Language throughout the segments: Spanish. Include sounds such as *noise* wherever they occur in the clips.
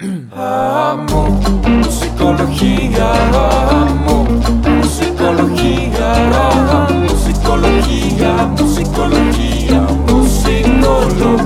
Amo musicología, amo musicología, musicología, musicología, musicología.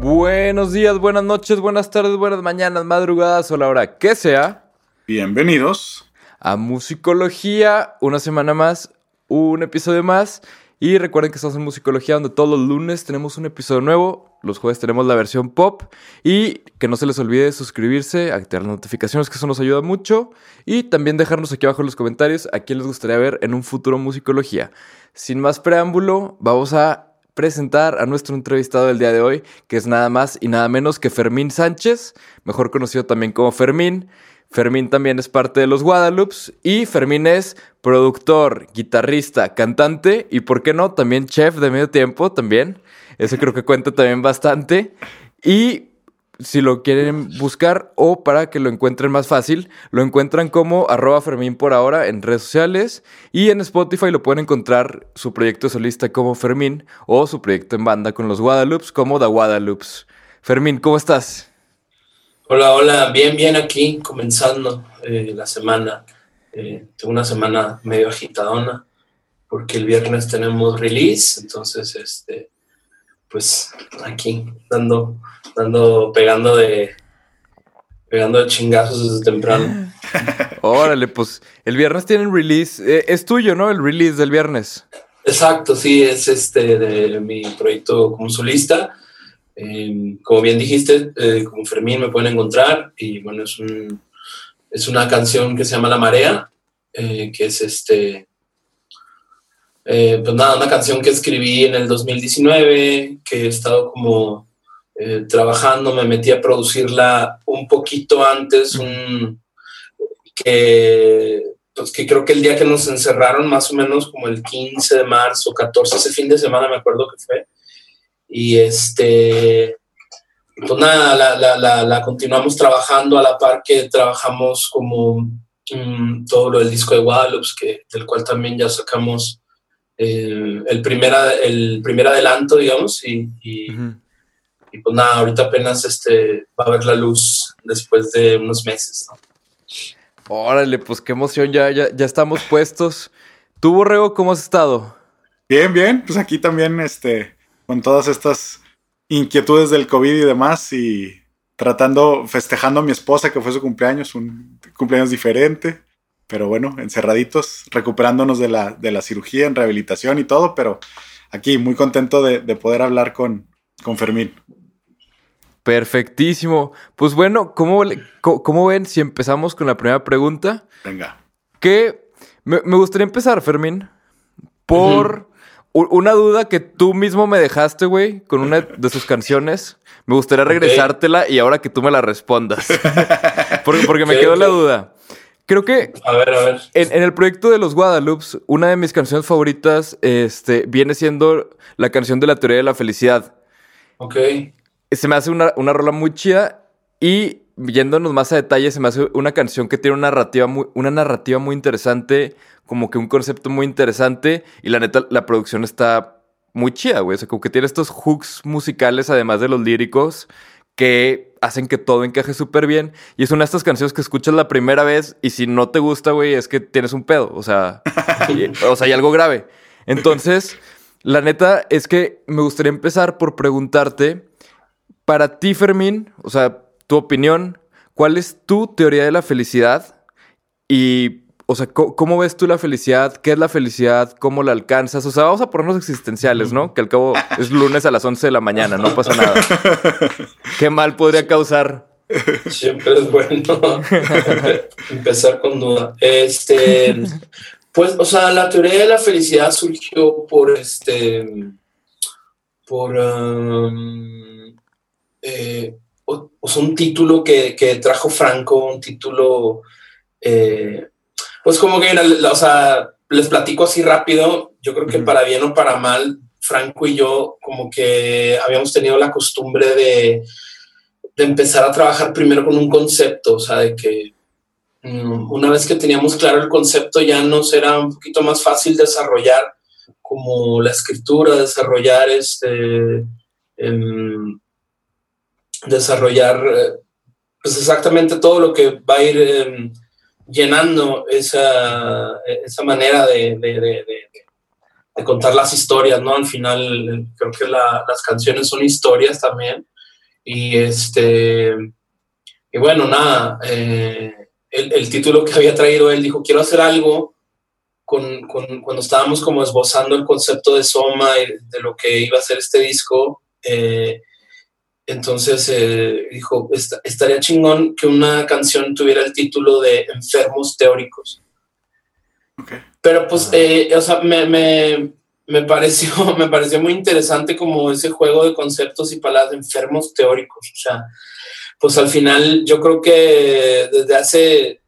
Buenos días, buenas noches, buenas tardes, buenas mañanas, madrugadas o la hora que sea. Bienvenidos a Musicología, una semana más, un episodio más. Y recuerden que estamos en Musicología, donde todos los lunes tenemos un episodio nuevo. Los jueves tenemos la versión pop. Y que no se les olvide suscribirse, activar las notificaciones, que eso nos ayuda mucho. Y también dejarnos aquí abajo en los comentarios a quién les gustaría ver en un futuro Musicología. Sin más preámbulo, vamos a presentar a nuestro entrevistado del día de hoy, que es nada más y nada menos que Fermín Sánchez, mejor conocido también como Fermín. Fermín también es parte de los Guadalupes y Fermín es productor, guitarrista, cantante y, ¿por qué no? También chef de medio tiempo también. Eso creo que cuenta también bastante. Y si lo quieren buscar o para que lo encuentren más fácil, lo encuentran como arroba Fermín por ahora en redes sociales y en Spotify lo pueden encontrar su proyecto solista como Fermín o su proyecto en banda con los Guadalupes como The Guadalupes. Fermín, ¿cómo estás? Hola, hola, bien, bien aquí, comenzando eh, la semana. Eh, una semana medio agitadona porque el viernes tenemos release, entonces, este, pues aquí, dando, dando, pegando de, pegando de chingazos desde temprano. *laughs* Órale, pues el viernes tienen release, eh, es tuyo, ¿no? El release del viernes. Exacto, sí, es este de mi proyecto como solista. Eh, como bien dijiste, eh, como Fermín me pueden encontrar y bueno, es, un, es una canción que se llama La Marea, eh, que es este, pues nada, una canción que escribí en el 2019, que he estado como trabajando, me metí a producirla un poquito antes, un, que, pues que creo que el día que nos encerraron, más o menos como el 15 de marzo, 14, ese fin de semana me acuerdo que fue, y este, pues nada, la, la, continuamos trabajando a la par que trabajamos como mm, todo lo del disco de Guadalupe, del cual también ya sacamos eh, el, primer, el primer adelanto, digamos, y, y, pues nada, ahorita apenas este, va a ver la luz después de unos meses. Órale, pues qué emoción, ya, ya, ya estamos puestos. ¿Tú, Borrego, cómo has estado? Bien, bien, pues aquí también, este, con todas estas inquietudes del COVID y demás y tratando, festejando a mi esposa que fue su cumpleaños, un cumpleaños diferente, pero bueno, encerraditos, recuperándonos de la, de la cirugía, en rehabilitación y todo, pero aquí muy contento de, poder hablar con, con Fermín. Perfectísimo. Pues bueno, ¿cómo, ¿cómo, ven si empezamos con la primera pregunta? Venga. Que me, gustaría empezar, Fermín, por una duda que tú mismo me dejaste, güey, con una de sus canciones. Me gustaría regresártela y ahora que tú me la respondas. *laughs* porque, porque me quedó la duda. Creo que a ver, a ver. En, el proyecto de los Guadalupes, una de mis canciones favoritas este, viene siendo la canción de la teoría de la felicidad. Ok. Se me hace una, una rola muy chida y yéndonos más a detalle, se me hace una canción que tiene una narrativa muy, una narrativa muy interesante, como que un concepto muy interesante. Y la neta, la producción está muy chida, güey. O sea, como que tiene estos hooks musicales, además de los líricos, que hacen que todo encaje súper bien. Y es una de estas canciones que escuchas la primera vez y si no te gusta, güey, es que tienes un pedo. O sea, *laughs* o sea, hay algo grave. Entonces, la neta es que me gustaría empezar por preguntarte, para ti, Fermín, o sea, tu opinión, ¿cuál es tu teoría de la felicidad? Y, o sea, ¿cómo, ves tú la felicidad? ¿Qué es la felicidad? ¿Cómo la alcanzas? O sea, vamos a ponernos existenciales, ¿no? Que al cabo es lunes a las 11 de la mañana, no pasa nada. ¿Qué mal podría causar? Siempre es bueno *laughs* empezar con duda. Este, pues, o sea, la teoría de la felicidad surgió por este, por, um, eh, o, sea, un título que, que, trajo Franco, un título, eh, pues como que, o sea, les platico así rápido, yo creo que para bien o para mal, Franco y yo como que habíamos tenido la costumbre de, de empezar a trabajar primero con un concepto, o sea, de que mm, una vez que teníamos claro el concepto ya nos era un poquito más fácil desarrollar como la escritura, desarrollar este... Em, desarrollar eh, pues exactamente todo lo que va a ir em, llenando esa, esa manera de, de, contar las historias, ¿no? Al final creo que la, las canciones son historias también. Y este, y bueno, nada, eh, el, el, título que había traído él dijo, quiero hacer algo con, con, cuando estábamos como esbozando el concepto de Soma y de lo que iba a ser este disco. Eh, entonces eh, dijo, estaría chingón que una canción tuviera el título de Enfermos Teóricos. Okay. Pero pues, eh, o sea, me, me, me, pareció, *laughs* me pareció muy interesante como ese juego de conceptos y palabras de enfermos teóricos. O sea, pues al final yo creo que desde hace,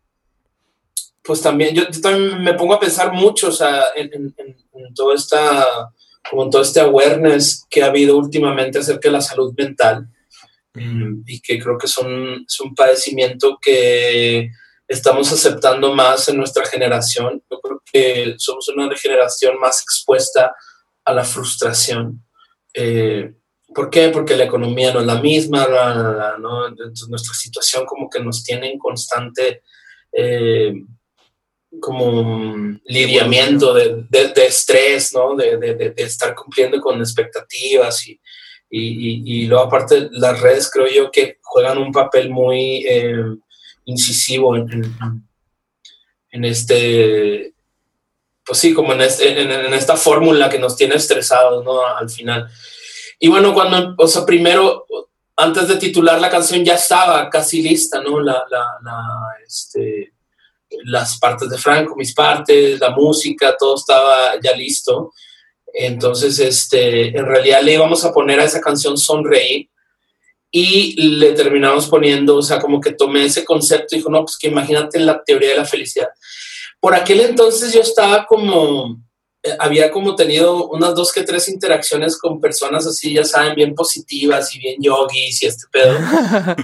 pues también, yo, yo también me pongo a pensar mucho, o sea, en, en, en toda esta como todo este awareness que ha habido últimamente acerca de la salud mental mm, y que creo que son, es un padecimiento que estamos aceptando más en nuestra generación. Yo creo que somos una generación más expuesta a la frustración. Eh, ¿Por qué? Porque la economía no es la misma, ¿no? Entonces, nuestra situación como que nos tiene en constante eh, como lidiamiento de, de, de estrés, ¿no? De, de, estar cumpliendo con expectativas y, y, y, luego aparte las redes creo yo que juegan un papel muy eh, incisivo en, en, este, pues sí, como en, este, en, esta fórmula que nos tiene estresados, ¿no? Al final. Y bueno, cuando, o sea, primero, antes de titular la canción ya estaba casi lista, ¿no? La, la, la este, las partes de Franco, mis partes, la música, todo estaba ya listo. Entonces, este, en realidad le íbamos a poner a esa canción Sonreír y le terminamos poniendo, o sea, como que tomé ese concepto y dijo, no, pues que imagínate la teoría de la felicidad. Por aquel entonces yo estaba como, eh, había como tenido unas dos que tres interacciones con personas así, ya saben, bien positivas y bien yogis y este pedo,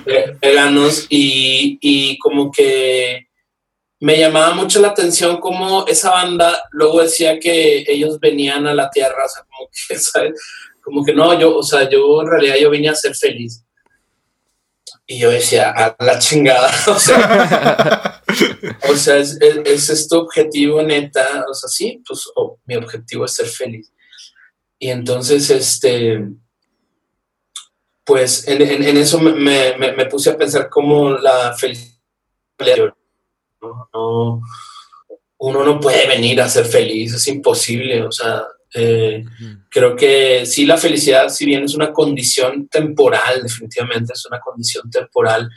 *laughs* veganos, y, y como que me llamaba mucho la atención cómo esa banda luego decía que ellos venían a la tierra, o sea, como que, *laughs* ¿sabes? Como que no, yo, o sea, yo en realidad yo venía a ser feliz. Y yo decía, a la chingada, *laughs* o sea, o sea es, es, es, este objetivo neta, o sea, sí, pues mi objetivo es ser feliz. Y entonces, este, pues en, eso me, me, me, puse a pensar cómo la felicidad ¿no? uno no puede venir a ser feliz, es imposible, o sea, eh, creo que sí la felicidad, si bien es una condición temporal, definitivamente es una condición temporal,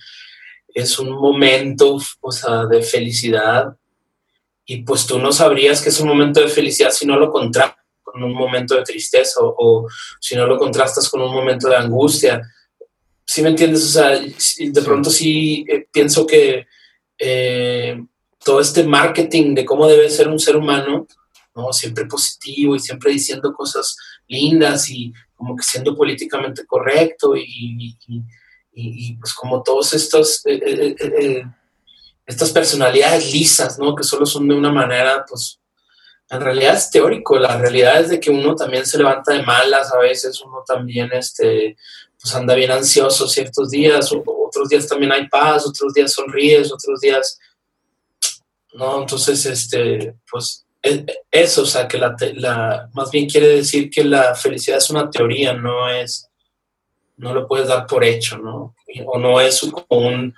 es un momento, o sea, de felicidad y pues tú no sabrías que es un momento de felicidad si no lo contrastas con un momento de tristeza o, o si no lo contrastas con un momento de angustia. ¿Sí me entiendes? O sea, de pronto sí eh, pienso que eh, todo este marketing de cómo debe ser un ser humano, ¿no? Siempre positivo y siempre diciendo cosas lindas y como que siendo políticamente correcto y, pues como todos estos, eh, eh, estas personalidades lisas, ¿no? Que solo son de una manera, pues, en realidad es teórico, la realidad es de que uno también se levanta de malas a veces, uno también, este, pues anda bien ansioso ciertos días, otros días también hay paz, otros días sonríes, otros días, ¿no? Entonces, este, pues e, eso, o sea, que la, la, más bien quiere decir que la felicidad es una teoría, no es, no lo puedes dar por hecho, ¿no? O no es como un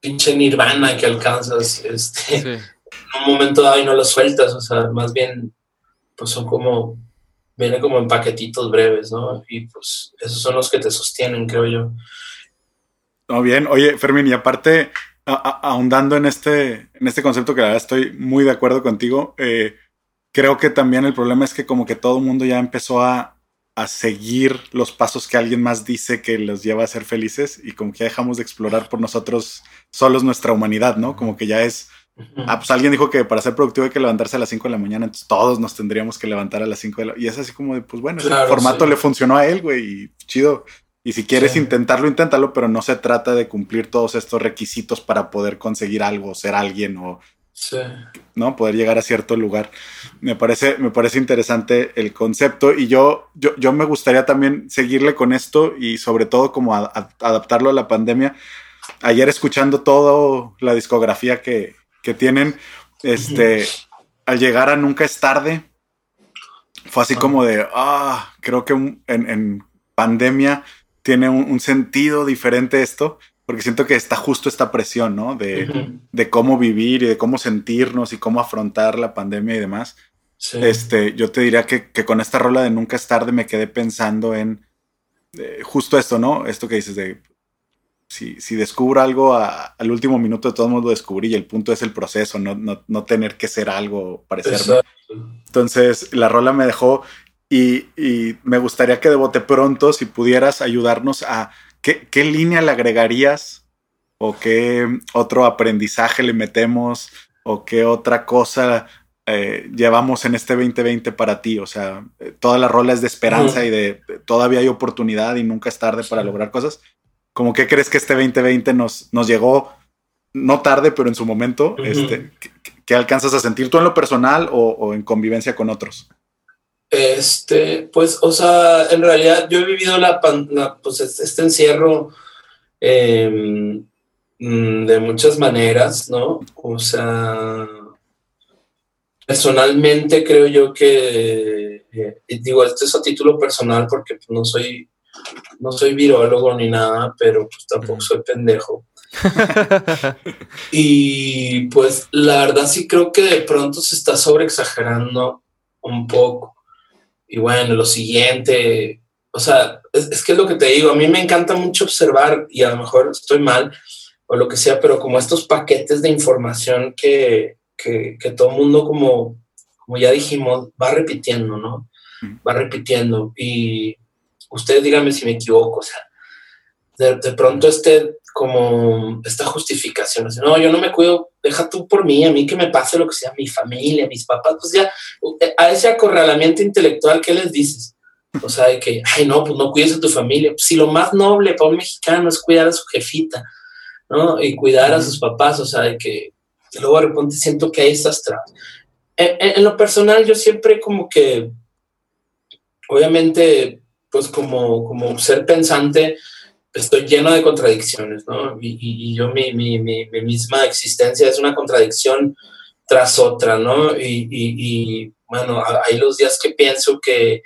pinche nirvana que alcanzas, este, sí. en un momento dado y no lo sueltas, o sea, más bien, pues son como viene como en paquetitos breves, ¿no? Y pues esos son los que te sostienen, creo yo. No, bien. Oye, Fermín, y aparte, a, ahondando en este, en este concepto que la verdad estoy muy de acuerdo contigo, eh, creo que también el problema es que como que todo el mundo ya empezó a, a seguir los pasos que alguien más dice que los lleva a ser felices y como que ya dejamos de explorar por nosotros solos nuestra humanidad, ¿no? Como que ya es Ah, pues alguien dijo que para ser productivo hay que levantarse a las 5 de la mañana, entonces todos nos tendríamos que levantar a las 5 de la Y es así como de, pues bueno, claro, ese formato sí. le funcionó a él, güey, y chido. Y si quieres sí. intentarlo, inténtalo, pero no se trata de cumplir todos estos requisitos para poder conseguir algo, ser alguien o Sí. ¿no? Poder llegar a cierto lugar. Me parece, me parece interesante el concepto y yo, yo, yo me gustaría también seguirle con esto y sobre todo como a- a- adaptarlo a la pandemia. Ayer escuchando toda la discografía que, que tienen, este, al llegar a Nunca es tarde, fue así como de, ah, creo que un- en, en pandemia tiene un, un sentido diferente esto, porque siento que está justo esta presión, ¿no? De, de cómo vivir y de cómo sentirnos y cómo afrontar la pandemia y demás. Sí. Este, yo te diría que, que con esta rola de Nunca es tarde me quedé pensando en eh, justo esto, ¿no? Esto que dices de si, si descubro algo a- al último minuto de todo mundo lo descubrí y el punto es el proceso, no, no, no tener que ser algo, parecerme. Entonces la rola me dejó y, y me gustaría que de bote pronto, si pudieras ayudarnos a qué, qué línea le agregarías o qué otro aprendizaje le metemos o qué otra cosa eh, llevamos en este 2020 para ti. O sea, eh, toda la rola es de esperanza y de, de todavía hay oportunidad y nunca es tarde para lograr cosas. ¿Cómo que crees que este 2020 nos, nos llegó? No tarde, pero en su momento, este, ¿qué, qué alcanzas a sentir tú en lo personal o, o en convivencia con otros? Este, pues, o sea, en realidad yo he vivido la, pan- la- pues, es- este encierro eh, mm, de muchas maneras, ¿no? O sea, personalmente creo yo que, eh, digo, este es a título personal porque pues, no soy, no soy virólogo ni nada, pero pues tampoco soy pendejo. *laughs* Y pues la verdad sí creo que de pronto se está sobreexagerando un poco. Y bueno, lo siguiente, o sea, es, es que es lo que te digo, a mí me encanta mucho observar y a lo mejor estoy mal o lo que sea, pero como estos paquetes de información que, que, que todo el mundo como, como ya dijimos, va repitiendo, ¿no? Va repitiendo. Y ustedes díganme si me equivoco, o sea, de, de pronto este como esta justificación, así, no, yo no me cuido, deja tú por mí, a mí que me pase lo que sea, mi familia, mis papás, pues ya, a ese acorralamiento intelectual, ¿qué les dices? O sea, de que, ay, no, pues no cuides a tu familia. Pues si lo más noble para un mexicano es cuidar a su jefita, ¿no? Y cuidar a sus papás, o sea, de que y luego de repente siento que hay estas trabas. En, en- en lo personal, yo siempre como que, obviamente, pues como, como ser pensante, estoy lleno de contradicciones, ¿no? Y, y- yo, mi, mi, mi, mi misma existencia es una contradicción tras otra, ¿no? Y, y- bueno, hay los días que pienso que,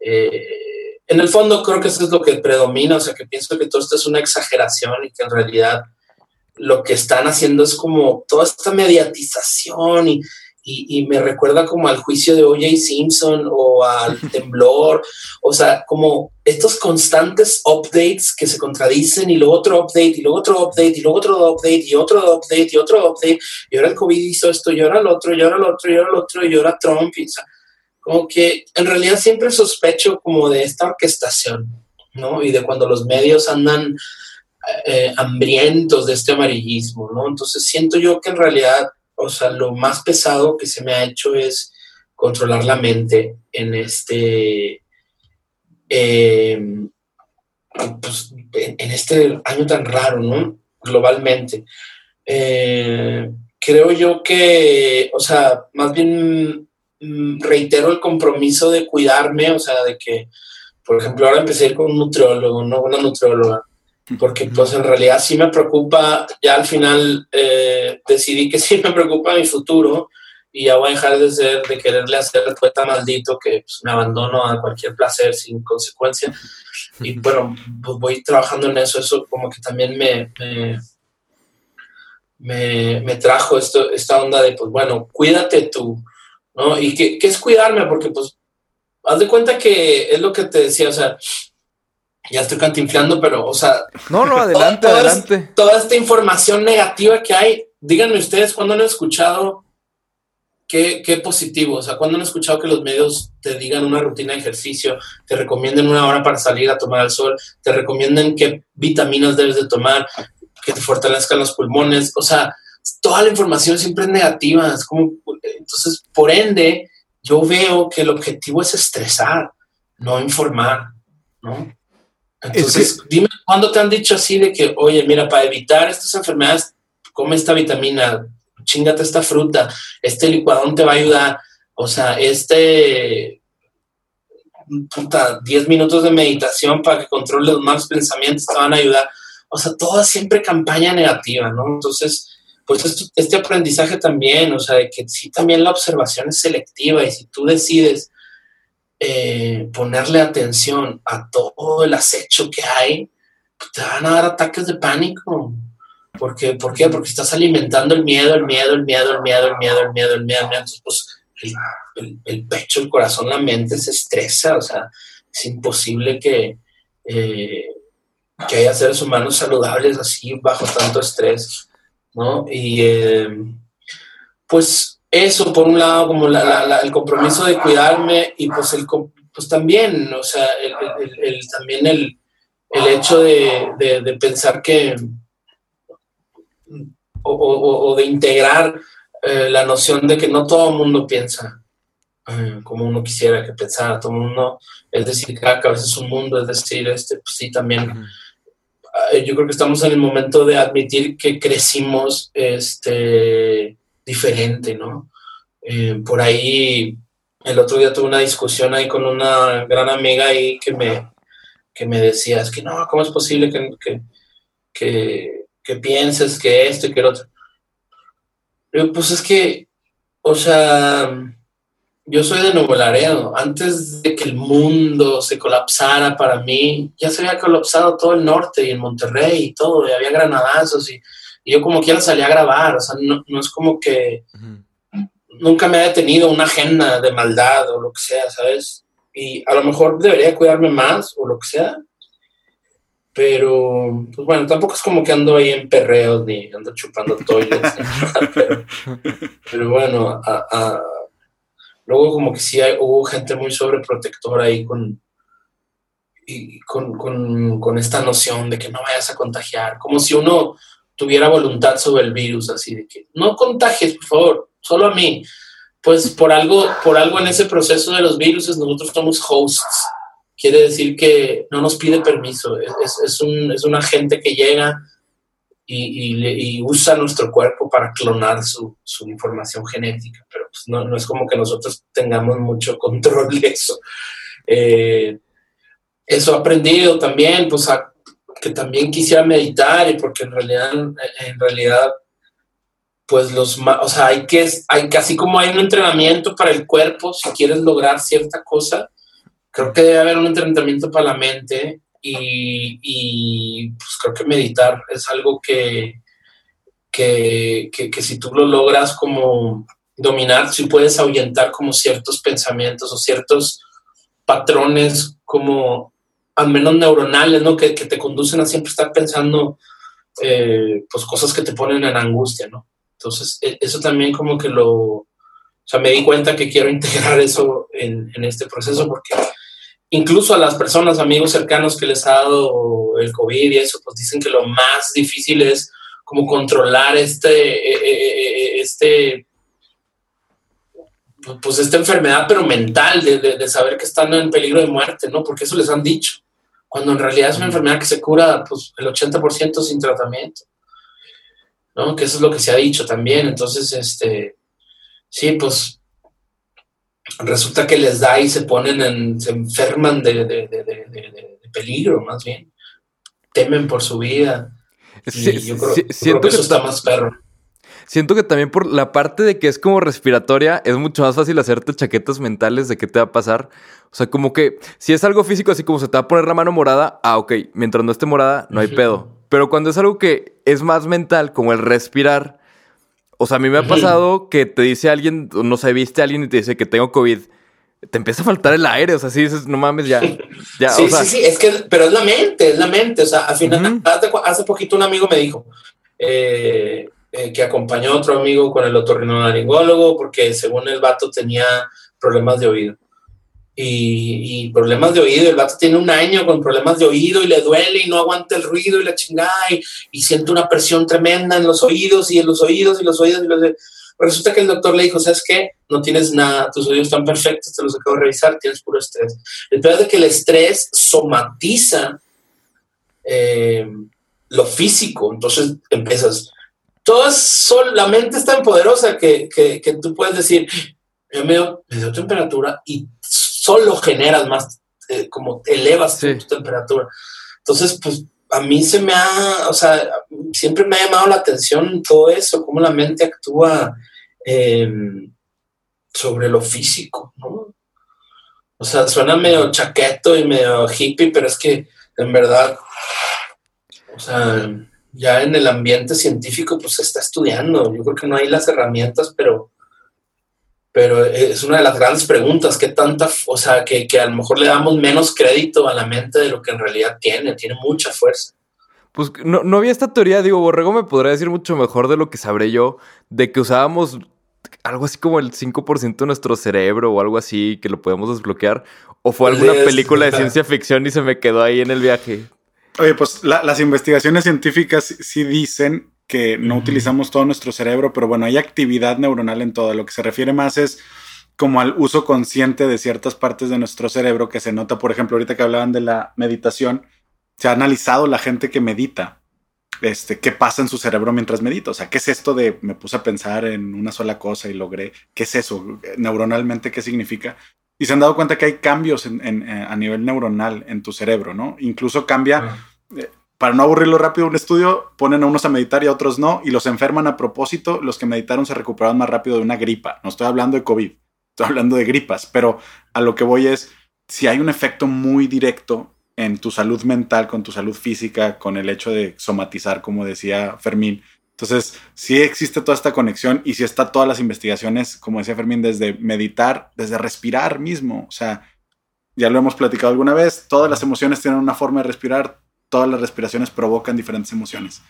eh, en el fondo creo que eso es lo que predomina, o sea, que pienso que todo esto es una exageración y que en realidad lo que están haciendo es como toda esta mediatización y, y, y me recuerda como al juicio de O.J. Simpson o al *laughs* temblor, o sea, como estos constantes updates que se contradicen y luego otro update y luego otro update y luego otro update y otro update y otro update y ahora el COVID hizo esto y ahora el otro y ahora el otro y ahora el otro y ahora Trump y o sea, como que en realidad siempre sospecho como de esta orquestación, ¿no? Y de cuando los medios andan eh, hambrientos de este amarillismo, ¿no? Entonces siento yo que en realidad, o sea, lo más pesado que se me ha hecho es controlar la mente en este, eh, pues, en este año tan raro, ¿no? Globalmente. Eh, creo yo que, o sea, más bien mm, reitero el compromiso de cuidarme, o sea, de que, por ejemplo, ahora empecé a ir con un nutriólogo, ¿no? Una nutrióloga porque pues en realidad sí me preocupa, ya al final eh, decidí que *laughs* sí me preocupa mi futuro y ya voy a dejar de ser, de quererle hacer el poeta maldito que pues, me abandono a cualquier placer sin consecuencia. Y bueno, pues voy trabajando en eso, eso como que también me, me, me, me trajo esto, esta onda de, pues bueno, cuídate tú, ¿no? Y qué, qué es cuidarme, porque pues haz de cuenta que es lo que te decía, o sea, ya estoy cantinflando, pero, o sea, No, no, adelante, Todas- adelante. toda esta información negativa que hay, díganme ustedes cuándo han escuchado qué, qué positivo, o sea, cuándo han escuchado que los medios te digan una rutina de ejercicio, te recomienden una hora para salir a tomar el sol, te recomienden qué vitaminas debes de tomar, que te fortalezcan los pulmones, o sea, toda la información siempre es negativa, es como, entonces, por ende, yo veo que el objetivo es estresar, no informar, ¿no? Entonces, dime, ¿cuándo te han dicho así de que, oye, mira, para evitar estas enfermedades, come esta vitamina chingate esta fruta, este licuadón te va a ayudar, o sea, este, puta, 10 minutos de meditación para que controles los malos pensamientos te van a ayudar. O sea, toda siempre campaña negativa, ¿no? Entonces, pues esto, este aprendizaje también, o sea, de que sí también la observación es selectiva y si tú decides eh, ponerle atención a todo el acecho que hay, pues te van a dar ataques de pánico. Porque, ¿Por qué? Porque estás alimentando el miedo, el miedo, el miedo, el miedo, el miedo, el miedo, el miedo, el miedo. Entonces, pues el, pecho, el corazón, la mente se estresa, o sea, es imposible que, eh, que haya seres humanos saludables así bajo tanto estrés, ¿no? Y eh, pues eso, por un lado, como el compromiso de cuidarme y pues, el, pues también, o sea, el, también el, hecho de, pensar que, o de integrar eh, la noción de que no todo el mundo piensa eh, como uno quisiera que pensara, todo el mundo, es decir, cada cabeza es un mundo, es decir, este, pues sí, también. Eh, yo creo que estamos en el momento de admitir que crecimos este, diferente, ¿no? por ahí, el otro día tuve una discusión ahí con una gran amiga ahí que me, que me decía, es que no, ¿cómo es posible que, que, que, pienses que esto y que lo otro? pues es que, o sea, yo soy de Nuevo Laredo. Antes de que el mundo se colapsara para mí, ya se había colapsado todo el norte y en Monterrey y todo, y había granadazos y, yo como quiera salía a grabar. O sea, no, no es como que nunca me ha detenido una agenda de maldad o lo que sea, ¿sabes? Y a lo mejor debería cuidarme más o lo que sea, pero, pues bueno, tampoco es como que ando ahí en perreos ni ando chupando toilets. pero, bueno, luego como que sí hubo gente muy sobreprotectora ahí con, y con, con, esta noción de que no vayas a contagiar, como si uno tuviera voluntad sobre el virus, así de que no contagies, por favor, solo a mí. Pues por algo, por algo en ese proceso de los virus nosotros somos hosts quiere decir que no nos pide permiso, es, es, un, es un, agente que llega y, y, usa nuestro cuerpo para clonar su, su información genética, pero pues no, no, es como que nosotros tengamos mucho control de eso. Eh, eso aprendido también, pues que también quisiera meditar y porque en realidad, en realidad pues los, o sea, hay que, hay, así como hay un entrenamiento para el cuerpo, si quieres lograr cierta cosa, creo que debe haber un entrenamiento para la mente y, pues creo que meditar es algo que, que, que, si tú lo logras como dominar, si puedes ahuyentar como ciertos pensamientos o ciertos patrones como al menos neuronales, ¿no? Que, que te conducen a siempre estar pensando eh, pues cosas que te ponen en angustia, ¿no? Entonces, e, eso también como que lo, o sea, me di cuenta que quiero *laughs* integrar eso en, este proceso porque incluso a las personas, amigos cercanos que les ha dado el COVID y eso, pues dicen que lo más difícil es como controlar este, eh, eh, este, pues esta enfermedad, pero mental, de, saber que están en peligro de muerte, ¿no? Porque eso les han dicho, cuando en realidad es una enfermedad que se cura, pues el 80% sin tratamiento, ¿no? Que eso es lo que se ha dicho también, entonces, este, sí, pues resulta que les da y se ponen en, se enferman de, peligro, más bien. Temen por su vida. yo creo, siento que, eso está más perro. Siento que también por la parte de que es como respiratoria, es mucho más fácil hacerte chaquetas mentales de qué te va a pasar. O sea, como que si es algo físico, así como se te va a poner la mano morada, ah, ok, mientras no esté morada, no hay pedo. Pero cuando es algo que es más mental, como el respirar, o sea, a mí me ha pasado que te dice alguien, no sé, viste a alguien y te dice que tengo COVID. Te empieza a faltar el aire, o sea, sí dices, no mames, ya. ya sí, sí, sí, es que, pero es la mente, es la mente. O sea, al final, hace, poquito un amigo me dijo eh, eh, que acompañó a otro amigo con el otorrinolaringólogo porque según el vato tenía problemas de oído y, problemas de oído. El vato tiene un año con problemas de oído y le duele y no aguanta el ruido y la chingada y, siente una presión tremenda en los oídos y en los oídos y los oídos y los Resulta que el doctor le dijo, ¿sabes qué? No tienes nada, tus oídos están perfectos, te los acabo de revisar, tienes puro estrés. El peor es que el estrés somatiza eh, lo físico, entonces empiezas todo es sol, la mente es tan poderosa que, que, que tú puedes decir, me dio, me dio temperatura y solo generas más, eh, como elevas tu- Sí. tu temperatura. Entonces, pues a mí se me ha, o sea, siempre me ha llamado la atención todo eso, cómo la mente actúa eh, sobre lo físico, ¿no? O sea, suena medio chaqueto y medio hippie, pero es que en verdad, o sea, ya en el ambiente científico, pues se está estudiando. Yo creo que no hay las herramientas, pero, pero es una de las grandes preguntas, ¿qué tanta, o sea, que, que a lo mejor le damos menos crédito a la mente de lo que en realidad tiene, tiene mucha fuerza. Pues no, no había esta teoría, digo, Borrego me podría decir mucho mejor de lo que sabré yo, de que usábamos algo así como el 5% de nuestro cerebro o algo así, que lo podemos desbloquear, o fue alguna película de *laughs* ciencia ficción y se me quedó ahí en el viaje. Oye, pues la- las investigaciones científicas sí- dicen que no utilizamos todo nuestro cerebro, pero bueno, hay actividad neuronal en todo. Lo que se refiere más es como al uso consciente de ciertas partes de nuestro cerebro que se nota, por ejemplo, ahorita que hablaban de la meditación, se ha analizado la gente que medita, este, qué pasa en su cerebro mientras medita. O sea, ¿qué es esto de me puse a pensar en una sola cosa y logré? ¿Qué es eso? Neuronalmente, ¿qué significa? Y se han dado cuenta que hay cambios en- en- eh, a nivel neuronal en tu cerebro, ¿no? Incluso cambia para no aburrirlo rápido, un estudio ponen a unos a meditar y a otros no, y los enferman a propósito. Los que meditaron se recuperaron más rápido de una gripa. No estoy hablando de COVID, estoy hablando de gripas, pero a lo que voy es, si hay un efecto muy directo en tu salud mental, con tu salud física, con el hecho de somatizar, como decía Fermín. Entonces, sí existe toda esta conexión y sí está todas las investigaciones, como decía Fermín, desde meditar, desde respirar mismo. O sea, ya lo hemos platicado alguna vez, todas las emociones tienen una forma de respirar, todas las respiraciones provocan diferentes emociones.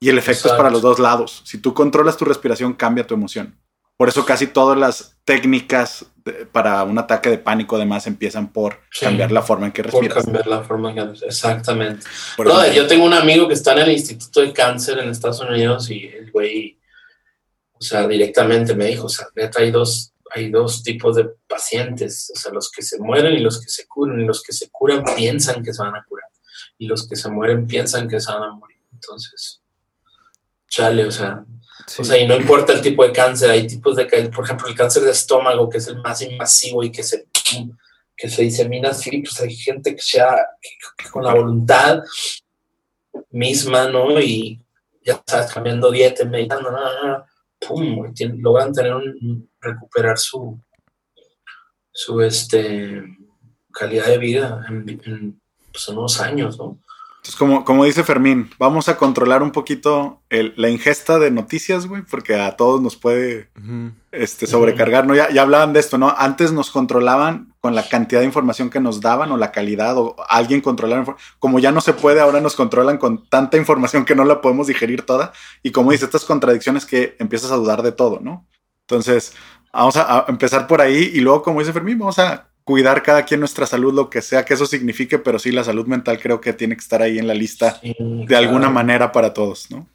Y el efecto es para los dos lados. Si tú controlas tu respiración, cambia tu emoción. Por eso casi todas las técnicas de- para un ataque de pánico además empiezan por Sí. cambiar la forma en que Por respiras. cambiar la forma en que... Exactamente. Por No, yo tengo un amigo que está en el Instituto de Cáncer en Estados Unidos y el güey, o sea, directamente me dijo, o sea, neta, hay dos, hay dos tipos de pacientes, o sea, los que se mueren y los que se curan, y los que se curan piensan que se van a curar, y los que se mueren piensan que se van a morir. Entonces, chale, o sea, Sí. o sea, y no importa el tipo de cáncer, hay tipos de cáncer, por ejemplo, el cáncer de estómago, que es el más invasivo y que se, que se disemina así, pues hay gente que ya que- que con la voluntad misma, ¿no? Y ya sabes, cambiando dieta, meditando, no, no, pum, logran tener un, recuperar su, su, este, calidad de vida en, en, pues, en unos años, ¿no? Entonces, como, como dice Fermín, vamos a controlar un poquito el- la ingesta de noticias, güey, porque a todos nos puede este, sobrecargar, ¿no? Ya, ya hablaban de esto, ¿no? Antes nos controlaban con la cantidad de información que nos daban o la calidad o alguien controlaba. Como ya no se puede, ahora nos controlan con tanta información que no la podemos digerir toda. Y como dice, estas contradicciones que empiezas a dudar de todo, ¿no? Entonces, vamos a, a empezar por ahí y luego, como dice Fermín, vamos a cuidar cada quien nuestra salud, lo que sea que eso signifique, pero sí, la salud mental creo que tiene que estar ahí en la lista Sí, de alguna manera para todos, ¿no?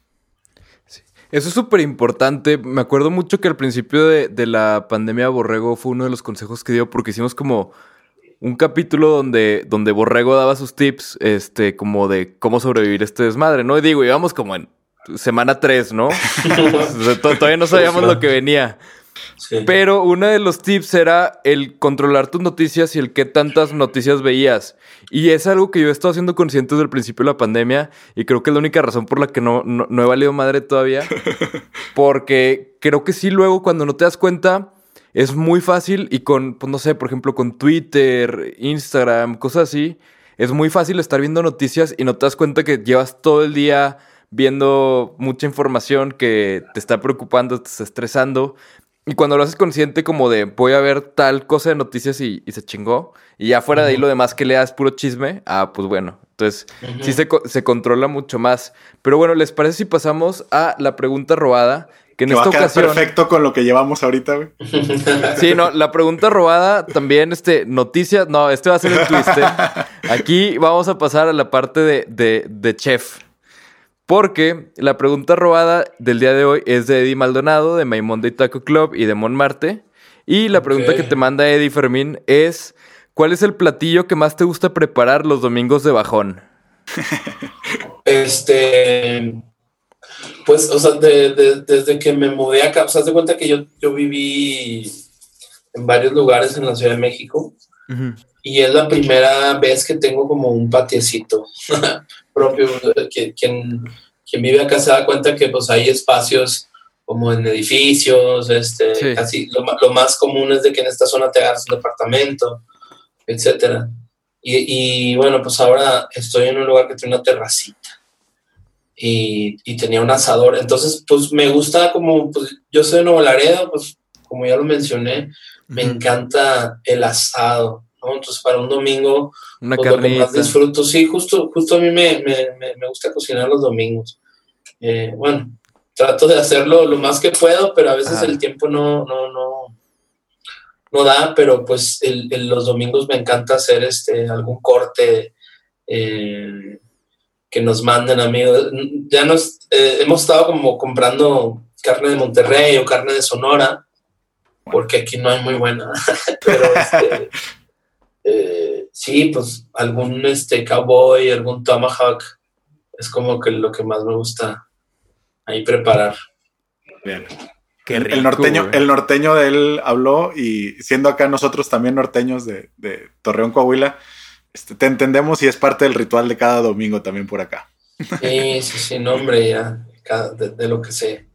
Eso es súper importante. Me acuerdo mucho que al principio de, de la pandemia Borrego fue uno de los consejos que dio porque hicimos como un capítulo donde, donde Borrego daba sus tips, este, como de cómo sobrevivir este desmadre, ¿no? Y digo, íbamos como en semana 3, ¿no? *laughs* O sea, to- todavía no sabíamos lo que venía. Sí. Pero uno de los tips era el controlar tus noticias y el qué tantas noticias veías. Y es algo que yo he estado haciendo consciente desde el principio de la pandemia y creo que es la única razón por la que no, no, no he valido madre todavía. *laughs* Porque creo que sí, luego cuando no te das cuenta, es muy fácil y con, pues no sé, por ejemplo, con Twitter, Instagram, cosas así, es muy fácil estar viendo noticias y no te das cuenta que llevas todo el día viendo mucha información que te está preocupando, te está estresando. Y cuando lo haces consciente como de voy a ver tal cosa de noticias y, y se chingó, y ya fuera de ahí lo demás que leas puro chisme, ah, pues bueno. Entonces, sí se, se controla mucho más. Pero bueno, ¿les parece si pasamos a la pregunta robada? Que en Que va esta a ocasión... perfecto con lo que llevamos ahorita, güey. *laughs* Sí, no, la pregunta robada también, este, noticias, no, este va a ser el twist. ¿eh? *laughs* Aquí vamos a pasar a la parte de, de, de chef. Porque la pregunta robada del día de hoy es de Eddie Maldonado, de My Monday Taco Club y de Mon Marte. Y la pregunta que te manda Eddie Fermín es: ¿Cuál es el platillo que más te gusta preparar los domingos de bajón? *laughs* Este. Pues, o sea, de- de- desde que me mudé acá, o sea, de cuenta que yo, yo viví en varios lugares en la Ciudad de México y es la primera vez que tengo como un patiecito *laughs* propio. Que, quien, quien vive acá se da cuenta que pues hay espacios como en edificios, este, Sí. casi lo, lo más común es de que en esta zona te agarras un departamento, etcétera. Y, y, bueno, pues ahora estoy en un lugar que tiene una terracita y, y tenía un asador. Entonces, pues me gusta como, pues yo soy de Nuevo Laredo, pues como ya lo mencioné, me encanta el asado, ¿no? Entonces, para un domingo, Una pues, lo que más carnita. disfruto, sí, justo, justo a mí me, me, me, me gusta cocinar los domingos. Eh, bueno, trato de hacerlo lo más que puedo, pero a veces Ajá. el tiempo no, no, no, no da, pero pues el- el- los domingos me encanta hacer este, algún corte eh, que nos manden amigos. Ya nos eh, hemos estado como comprando carne de Monterrey o carne de Sonora, porque aquí no hay muy buena. *laughs* Pero este, *laughs* eh, sí, pues algún este cowboy, algún tomahawk es como que lo que más me gusta ahí preparar. Bien. Qué el norteño, güey. el norteño de él habló y siendo acá nosotros también norteños de, de Torreón, Coahuila, este, te entendemos y es parte del ritual de cada domingo también por acá. Sí, sí, sí, no, hombre, ya, de, de lo que sé.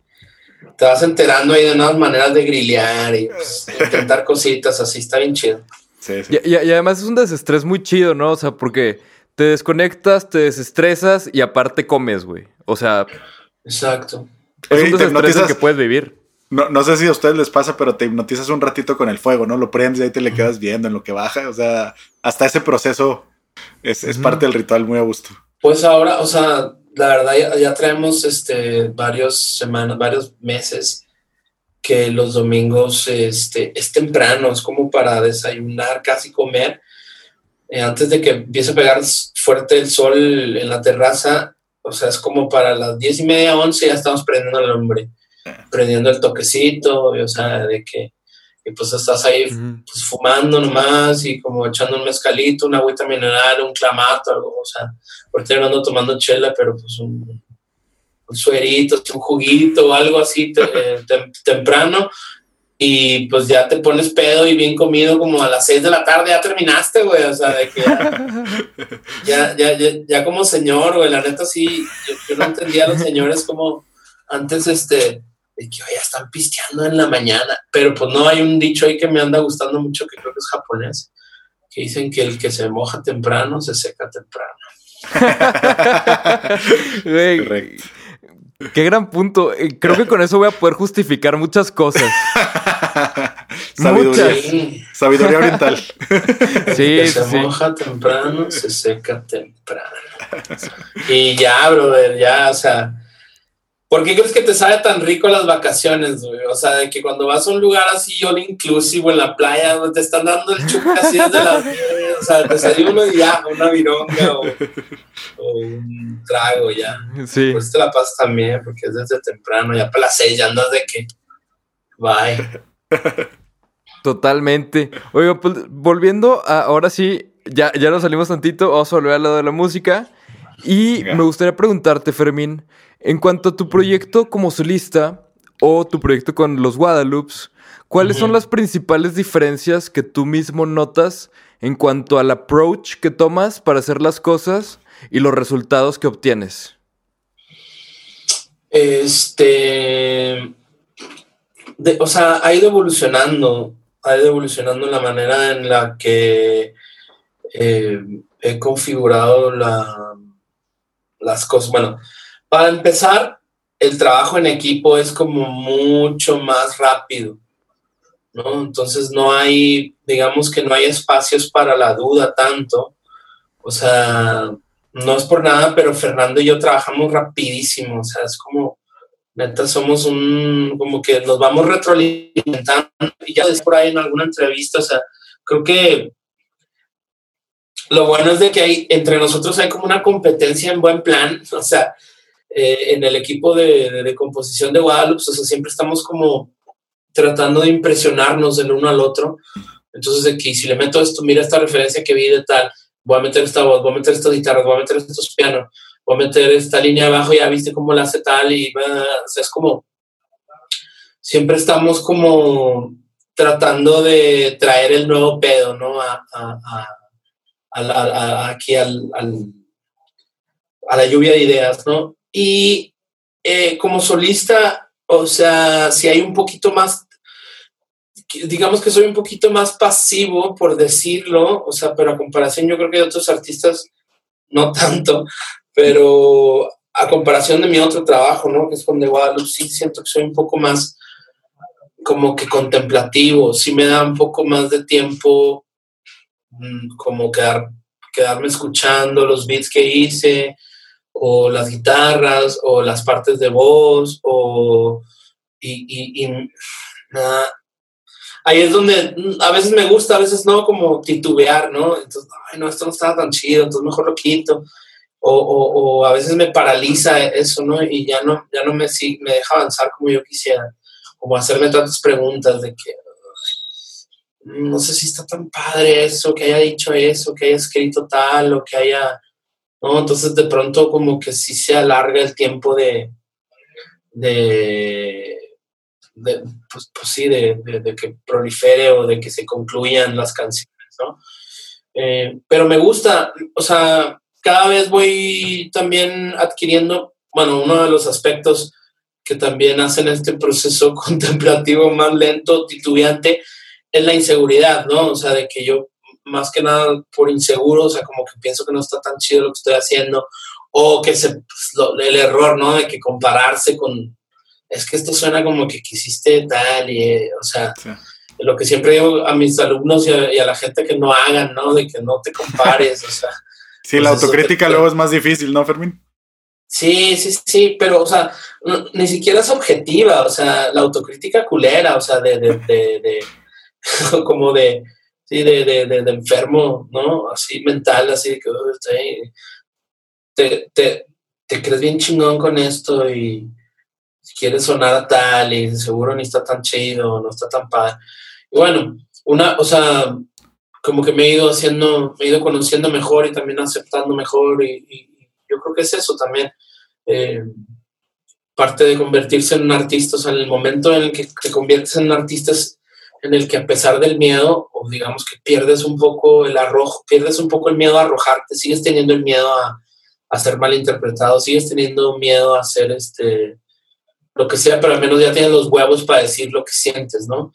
Te vas enterando ahí de nuevas maneras de grillear y pues, *laughs* intentar cositas, así está bien chido. Sí, sí. Y, y- y además es un desestrés muy chido, ¿no? O sea, porque te desconectas, te desestresas y aparte comes, güey. O sea, Exacto. es Oye, un te desestrés que puedes vivir. No, no sé si a ustedes les pasa, pero te hipnotizas un ratito con el fuego, ¿no? Lo prendes y ahí te le quedas viendo en lo que baja. O sea, hasta ese proceso es, es parte del ritual muy a gusto. Pues ahora, o sea, la verdad ya, ya traemos este varios semanas, varios meses que los domingos este, es temprano, es como para desayunar, casi comer. Eh, antes de que empiece a pegar fuerte el sol en la terraza, o sea, es como para las diez y media, once, ya estamos prendiendo el hombre, prendiendo el toquecito, y, o sea, de que y pues estás ahí pues fumando nomás y como echando un mezcalito, una agüita mineral, un clamato, algo, o sea, ahorita no ando tomando chela, pero pues un, un suerito, un juguito o algo así te- eh, tem- temprano y pues ya te pones pedo y bien comido como a las 6 de la tarde ya terminaste, güey, o sea, de que ya, *laughs* ya, ya, ya, ya como señor, güey, la neta sí, yo, yo no entendía a los señores como antes, este, de que "Oye, ya están pisteando en la mañana, pero pues no, hay un dicho ahí que me anda gustando mucho que creo que es japonés, que dicen que el que se moja temprano se seca temprano. *laughs* Correcto. Qué gran punto. Eh, Creo que con eso voy a poder justificar muchas cosas. *laughs* Sabiduría, Muchas. Sabiduría oriental. *laughs* Sí, que se sí. moja temprano, se seca temprano. Y ya, brother, ya, o sea, ¿por qué crees que te sabe tan rico las vacaciones, güey? O sea, de que cuando vas a un lugar así, all inclusive en la playa, te están dando el chupe así desde las *laughs* 10, o sea, desayuno y ya, una vironga o, o un trago, ya. Sí. Pues te la pasas también, porque es desde temprano, ya para las 6 ya andas de que, bye. Totalmente. Oiga, pues volviendo a ahora sí, ya, ya nos salimos tantito, vamos a volver al lado de la música. Y Venga. me gustaría preguntarte, Fermín, en cuanto a tu proyecto como solista o tu proyecto con los Guadalupes, ¿cuáles son las principales diferencias que tú mismo notas en cuanto al approach que tomas para hacer las cosas y los resultados que obtienes? Este, de- o sea, ha ido evolucionando, ha ido evolucionando la manera en la que eh, he configurado la- las cosas. Bueno, para empezar, el trabajo en equipo es como mucho más rápido, ¿no? Entonces no hay, digamos que no hay espacios para la duda tanto. O sea, no es por nada, pero Fernando y yo trabajamos rapidísimo, o sea, es como, neta, somos un, como que nos vamos retroalimentando, y ya es por ahí en alguna entrevista, o sea, creo que lo bueno es de que hay, entre nosotros hay como una competencia en buen plan, *laughs* o sea, eh, en el equipo de, de- de composición de Guadalupe, o sea, siempre estamos como tratando de impresionarnos el uno al otro, entonces que si le meto esto, mira esta referencia que vi de tal, voy a meter esta voz, voy a meter estas guitarras, voy a meter estos pianos. voy a meter esta línea abajo, ya viste cómo la hace tal y va, o sea, es como, siempre estamos como tratando de traer el nuevo pedo, ¿no? A, a- a- a- aquí al, al- a la lluvia de ideas, ¿no? Y eh, como solista, o sea, si hay un poquito más, digamos que soy un poquito más pasivo, por decirlo, o sea, pero a comparación yo creo que de otros artistas, no *laughs* tanto, pero a comparación de mi otro trabajo, ¿no? Que es con The Guadalupe, sí siento que soy un poco más como que contemplativo, sí me da un poco más de tiempo mm, como quedar, quedarme escuchando los beats que hice, o las guitarras, o las partes de voz, o y, nada. Ahí es donde a veces me gusta, a veces no, como titubear, ¿no? Entonces, ay, no, esto no estaba tan chido, entonces mejor lo quito. O, a veces me paraliza eso, ¿no? Y ya no, ya no me, sig- me deja avanzar como yo quisiera. Como hacerme tantas preguntas de que no sé si está tan padre eso, que haya dicho eso, que haya escrito tal, o que haya. ¿No? Entonces de pronto como que sí se alarga el tiempo de. de. pues, pues sí, de- de que prolifere o de que se concluyan las canciones, ¿no? Eh, pero me gusta, o sea, cada vez voy también adquiriendo, bueno, uno de los aspectos que también hacen este proceso *laughs* contemplativo más lento, titubeante, es la inseguridad, ¿no? O sea, de que yo, más que nada por inseguro, o sea, como que pienso que no está tan chido lo que estoy haciendo, o que se, pues, lo- el error, ¿no? De que compararse con, es que esto suena como que quisiste tal, y, eh, o sea, Sí. lo que siempre digo a mis alumnos y a, y a la gente que no hagan, ¿no? De que no te compares, o sea. *laughs* Sí, Pues la eso autocrítica te- luego es más difícil, ¿no, Fermín? Sí, sí, sí, pero, o sea, no- ni siquiera es objetiva, o sea, la autocrítica culera, o sea, de, de, de, de- *laughs* como de, sí, de, de, de, enfermo, ¿no? Así mental, así de que "Uy, estoy- te, te, te crees bien chingón con esto y quieres sonar tal y seguro ni está tan chido, no está tan padre. Y bueno, una, o sea, como que me he ido haciendo, me he ido conociendo mejor y también aceptando mejor y, y yo creo que es eso también. eh, parte de convertirse en un artista, o sea, en el momento en el que te conviertes en un artista es en el que a pesar del miedo, o digamos que pierdes un poco el arrojo, pierdes un poco el miedo a arrojarte, sigues teniendo el miedo a, a ser mal interpretado, sigues teniendo miedo a hacer este, lo que sea, pero al menos ya tienes los huevos para decir lo que sientes, ¿no?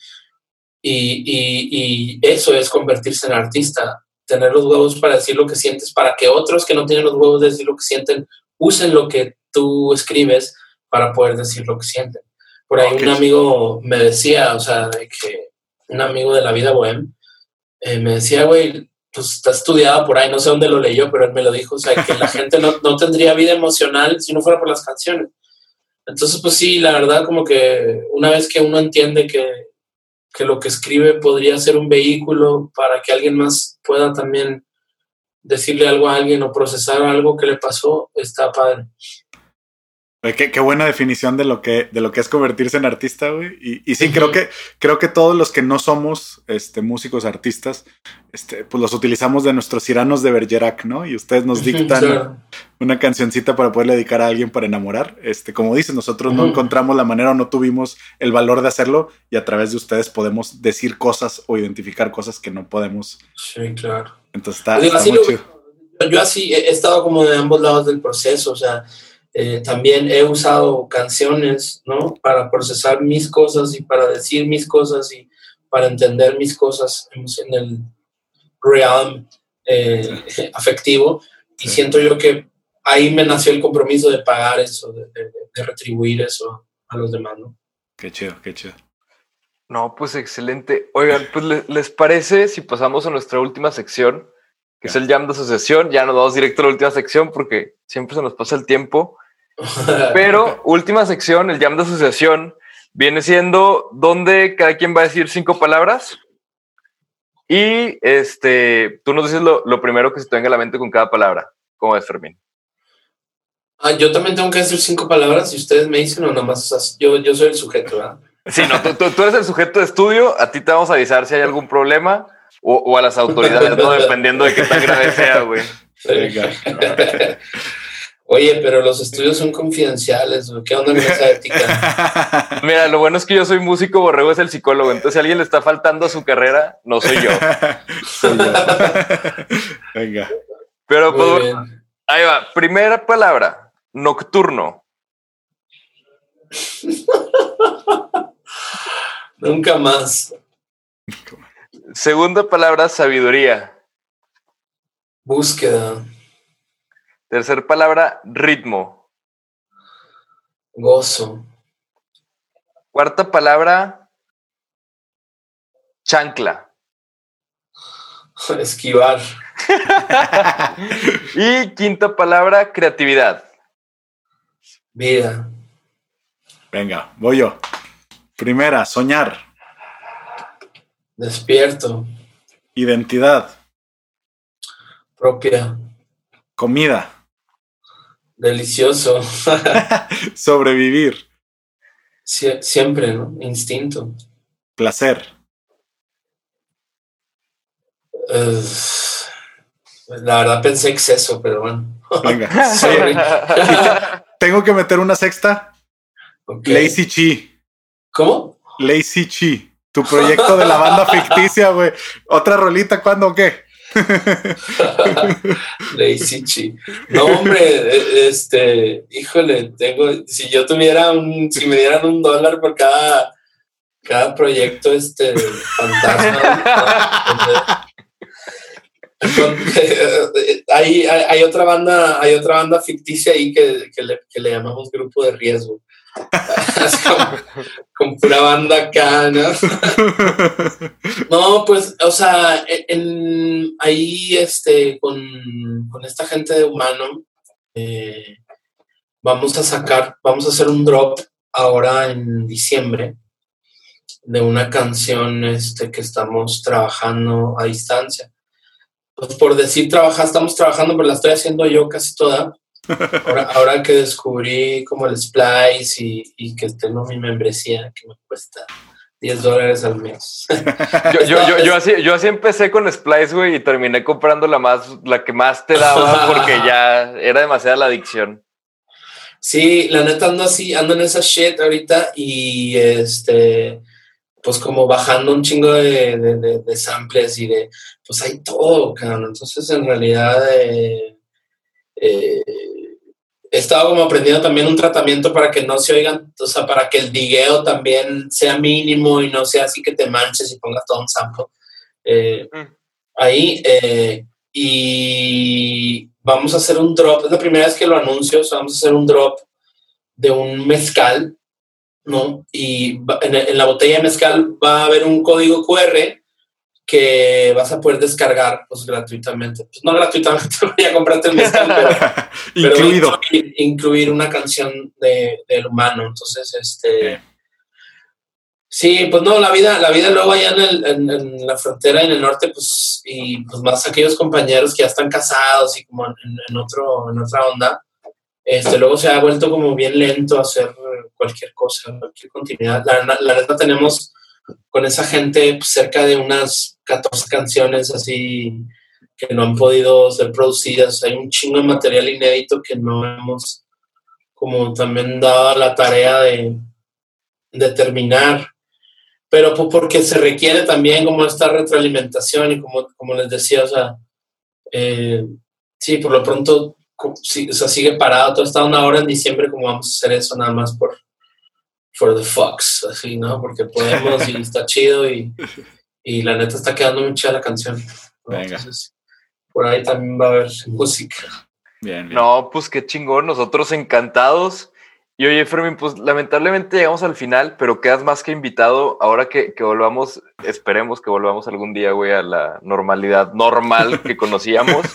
Y, y, y eso es convertirse en artista, tener los huevos para decir lo que sientes, para que otros que no tienen los huevos de decir lo que sienten, usen lo que tú escribes para poder decir lo que sienten. Por ahí un amigo me decía, o sea, de que un amigo de la vida bohem, eh, me decía, güey, pues está estudiado por ahí, no sé dónde lo leyó, pero él me lo dijo, o sea, que la *laughs* gente no, no tendría vida emocional si no fuera por las canciones. Entonces, pues sí, la verdad, como que una vez que uno entiende que, que lo que escribe podría ser un vehículo para que alguien más pueda también decirle algo a alguien o procesar algo que le pasó, está padre. Qué, qué buena definición de lo que, de lo que es convertirse en artista, güey. Y, y sí, creo que, creo que todos los que no somos este, músicos, artistas, este, pues los utilizamos de nuestros tiranos de Bergerac, ¿no? Y ustedes nos dictan una cancioncita para poderle dedicar a alguien para enamorar. Este, como dices, nosotros no encontramos la manera o no tuvimos el valor de hacerlo y a través de ustedes podemos decir cosas o identificar cosas que no podemos. Sí, claro. Entonces está, Digo, está así muy lo- chido. yo así he estado como de ambos lados del proceso, o sea, eh, también he usado canciones, ¿no? Para procesar mis cosas y para decir mis cosas y para entender mis cosas en, el realm eh, afectivo. Y Sí. siento yo que ahí me nació el compromiso de pagar eso, de, de- de retribuir eso a los demás, ¿no? Qué chido, qué chido. No, pues excelente. Oigan, pues ¿le- ¿les parece si pasamos a nuestra última sección, que es el jam de asociación? Ya nos vamos directo a la última sección porque siempre se nos pasa el tiempo. *laughs* Pero última sección, el jam de asociación, viene siendo donde cada quien va a decir cinco palabras. Y este, tú nos dices lo, lo primero que se te venga a la mente con cada palabra. ¿Cómo es, Fermín? Ah, yo también tengo que decir cinco palabras y ustedes me dicen o nada más, o sea, yo, yo soy el sujeto, ¿verdad? Sí, no, tú, tú- tú eres el sujeto de estudio, a ti te vamos a avisar si hay algún problema o, o a las autoridades, ¿no? *laughs* Dependiendo de qué tan grave sea, güey. *laughs* Oye, pero los estudios son confidenciales. ¿o ¿Qué onda con esa ética? *laughs* Mira, lo bueno es que yo soy músico, Borrego es el psicólogo. Entonces, si a alguien le está faltando a su carrera, no soy yo. *laughs* Soy yo. *laughs* Venga. Pero pues, ahí va. Primera palabra, nocturno. Nunca más. Segunda palabra, sabiduría. Búsqueda, Tercer palabra, ritmo. gozo, Cuarta palabra, chancla. *laughs* esquivar, *laughs* Y quinta palabra, creatividad. vida, Venga, voy yo. Primera, soñar. despierto, Identidad. propia, Comida. Delicioso, *laughs* Sobrevivir. Sie- siempre, ¿no? Instinto. Placer. Eh, la verdad pensé exceso, pero bueno. Venga. *laughs* Sorry. *laughs* Tengo que meter una sexta. Lazy Chi. ¿Cómo? Lazy Chi. Tu proyecto de la banda ficticia, güey. ¿Otra rolita cuándo o qué? Lazy Chi. No, hombre, eh, este, híjole, tengo, si yo tuviera un, si me dieran un dólar por cada, cada proyecto, este, fantasma. hay, hay, hay otra banda, hay otra banda ficticia ahí que, que, le, que le llamamos grupo de riesgo. *laughs* Con pura banda acá, ¿no? *laughs* Pues, o sea, en- ahí este, con, con esta gente de humano, eh, vamos a sacar, vamos a hacer un drop ahora en diciembre de una canción este, que estamos trabajando a distancia. Pues por decir trabajar, estamos trabajando, pero la estoy haciendo yo casi toda. Ahora, ahora que descubrí como el Splice y, y que tengo mi membresía que me cuesta 10 dólares al mes. *laughs* Yo, yo, yo, yo así, yo así empecé con Splice, güey, y terminé comprando la más, la que más te daba porque ya era demasiada la adicción. Sí, la neta ando así, ando en esa shit ahorita y este, pues como bajando un chingo de, de, de- de samples y de, pues hay todo, cabrón. Entonces en realidad eh, eh, he estado como aprendiendo también un tratamiento para que no se oigan, o sea, para que el digueo también sea mínimo y no sea así que te manches y pongas todo un sample. Eh, Mm. ahí eh, y vamos a hacer un drop, es la primera vez que lo anuncio, o sea, vamos a hacer un drop de un mezcal, ¿no? Y en, en la botella de mezcal va a haber un código QR que vas a poder descargar pues gratuitamente. Pues no gratuitamente, *laughs* ya compraste el mezcal, pero, *laughs* pero Incluido. incluir, incluir una canción de, del humano. Entonces, este. Sí, pues no, la vida, la vida luego allá en, el- en- en la frontera en el norte, pues, y pues más aquellos compañeros que ya están casados y como en, en otro, en otra onda, este, luego se ha vuelto como bien lento hacer cualquier cosa, cualquier continuidad. La, la- la neta tenemos con esa gente cerca de unas 14 canciones así que no han podido ser producidas. Hay un chingo de material inédito que no hemos como también dado la tarea de, de terminar. Pero pues porque se requiere también como esta retroalimentación y como, como les decía, o sea, eh, sí, por lo pronto sí, o sea, sigue parado. Todo está una hora en diciembre como vamos a hacer eso nada más por for the fucks, así, ¿no? Porque podemos y está chido y, y la neta está quedando muy chida la canción. ¿no? Venga. Entonces, por ahí también va a haber música. Bien, bien. No, pues qué chingón, nosotros encantados. Y oye, Fermín, pues lamentablemente llegamos al final, pero quedas más que invitado. Ahora que, que volvamos, esperemos que volvamos algún día, güey, a la normalidad normal que *laughs* conocíamos.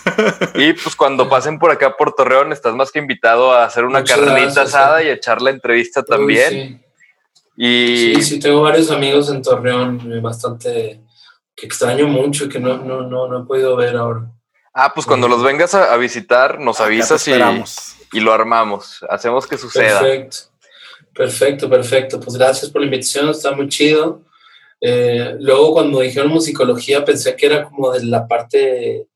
y pues cuando pasen por acá por Torreón, estás más que invitado a hacer una Muchas carnita gracias, asada eh. y echar la entrevista Uy, también. sí. Y Sí, sí, tengo varios amigos en Torreón, eh, bastante que extraño mucho y que no, no, no, no he podido ver ahora. ah, pues cuando los vengas a, a visitar, nos te avisas y, y lo armamos. Hacemos que suceda. Perfecto, perfecto, perfecto. Pues gracias por la invitación, está muy chido. Eh, luego cuando dijeron musicología pensé que era como de la parte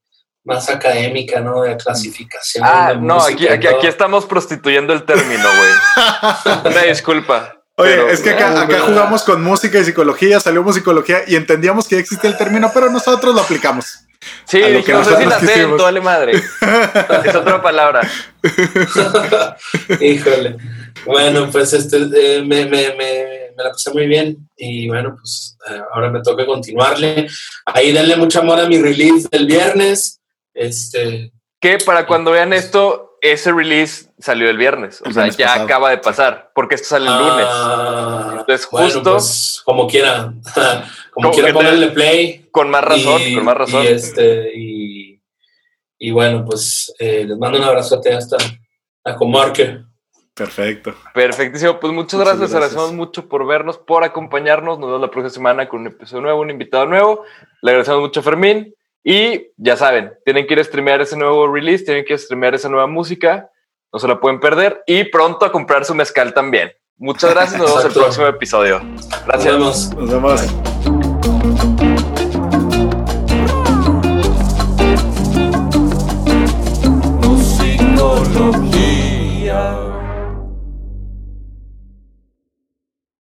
más académica, ¿no? De clasificación. Ah, de no, aquí, aquí, aquí estamos prostituyendo el término, güey. *laughs* Una disculpa. Oye, pero- es que acá, no, acá jugamos con música y psicología, salió musicología y entendíamos que ya existe el término, pero nosotros lo aplicamos. Sí, a lo dije, que no sé si la acento, vale madre. *laughs* Es otra palabra. *laughs* Híjole. Bueno, pues este, eh, me, me, me, me la pasé muy bien y bueno, pues eh, ahora me toca continuarle. Ahí denle mucho amor a mi release del viernes. Este, Que para cuando vean esto, ese release salió el viernes. O El sea, viernes ya pasado. acaba de pasar, porque esto sale el lunes. ah, Entonces, bueno, justo- pues, como quiera, *laughs* como Como quiera ponerle play. Con más razón, y- con más razón. Y, este, y, y bueno, pues eh, les mando un abrazote hasta a Comarque. Perfecto. Perfectísimo. Pues muchas, Muchas gracias. gracias. Agradecemos mucho por vernos, por acompañarnos. Nos vemos la próxima semana con un episodio nuevo, un invitado nuevo. Le agradecemos mucho a Fermín. Y ya saben, tienen que ir a streamear ese nuevo release, tienen que streamear esa nueva música, no se la pueden perder y pronto a comprar su mezcal también. Muchas gracias, nos vemos en el próximo episodio. Gracias. Nos vemos. Nos vemos.